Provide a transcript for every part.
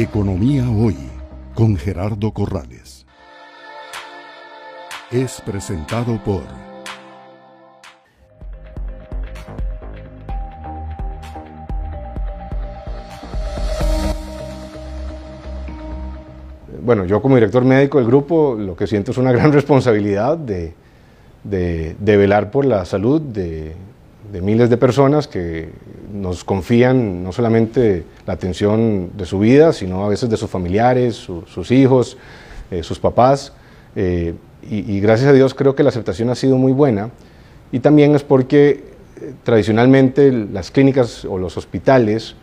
Economía Hoy con Gerardo Corrales. Es presentado por... Bueno, yo como director médico del grupo lo que siento es una gran responsabilidad de, de, velar por la salud de, de miles de personas que nos confían no solamente la atención de su vida, sino a veces de sus familiares, sus hijos, eh, sus papás. Eh, y, gracias a Dios creo que la aceptación ha sido muy buena. Y también es porque eh, tradicionalmente las clínicas o los hospitales,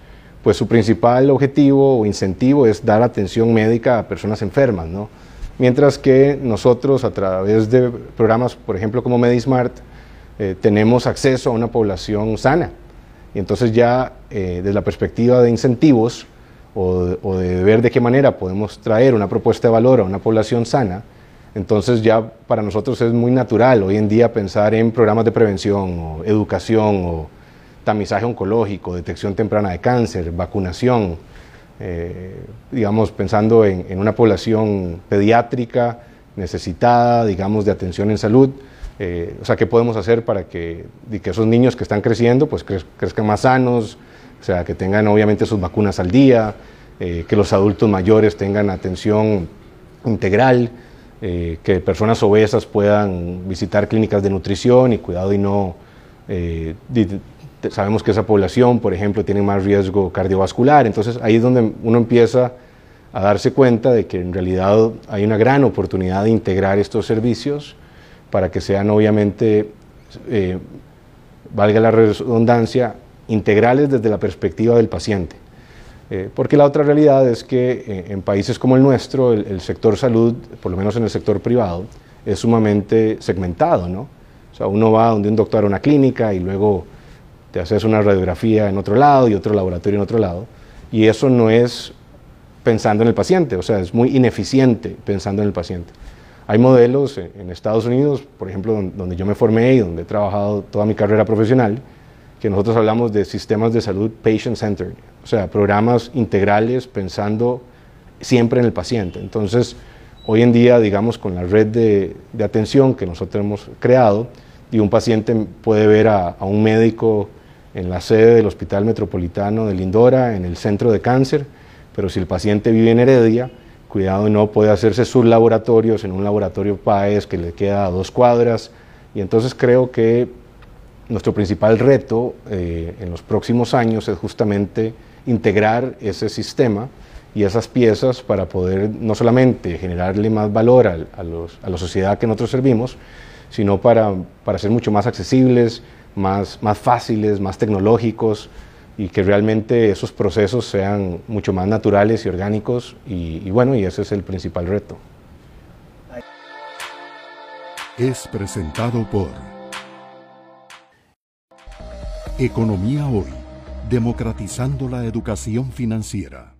pues su principal objetivo o incentivo es dar atención médica a personas enfermas, ¿no? Mientras que nosotros a través de programas, por ejemplo, como MediSmart, tenemos acceso a una población sana y entonces ya eh, desde la perspectiva de incentivos o de, ver de qué manera podemos traer una propuesta de valor a una población sana, entonces ya para nosotros es muy natural hoy en día pensar en programas de prevención o educación o tamizaje oncológico, detección temprana de cáncer, vacunación, eh, digamos pensando en una población pediátrica necesitada, digamos, de atención en salud. Eh, o sea, ¿qué podemos hacer para que, que esos niños que están creciendo pues crezcan más sanos, o sea, que tengan obviamente sus vacunas al día, eh, que los adultos mayores tengan atención integral, eh, que personas obesas puedan visitar clínicas de nutrición y cuidado y no... sabemos que esa población, por ejemplo, tiene más riesgo cardiovascular, entonces ahí es donde uno empieza a darse cuenta de que en realidad hay una gran oportunidad de integrar estos servicios para que sean obviamente, eh, valga la redundancia, integrales desde la perspectiva del paciente. Eh, porque la otra realidad es que eh, en países como el nuestro, el, sector salud, por lo menos en el sector privado, es sumamente segmentado, ¿no? O sea, uno va donde un doctor a una clínica y luego te haces una radiografía en otro lado y otro laboratorio en otro lado, y eso no es pensando en el paciente, o sea, es muy ineficiente pensando en el paciente. Hay modelos en Estados Unidos, por ejemplo, donde yo me formé y donde he trabajado toda mi carrera profesional, que nosotros hablamos de sistemas de salud patient-centered, o sea, programas integrales pensando siempre en el paciente. Entonces, hoy en día, digamos, con la red de, atención que nosotros hemos creado, y un paciente puede ver a, a, un médico en la sede del Hospital Metropolitano de Lindora, en el centro de cáncer, pero si el paciente vive en Heredia, cuidado no puede hacerse sus laboratorios en un laboratorio PAES que le queda a dos cuadras. Y entonces creo que nuestro principal reto eh, en los próximos años es justamente integrar ese sistema y esas piezas para poder no solamente generarle más valor a, a la sociedad que nosotros servimos, sino para, para ser mucho más accesibles, más, más fáciles, más tecnológicos, y que realmente esos procesos sean mucho más naturales y orgánicos y, bueno, y ese es el principal reto. Es presentado por Economía Hoy, democratizando la educación financiera.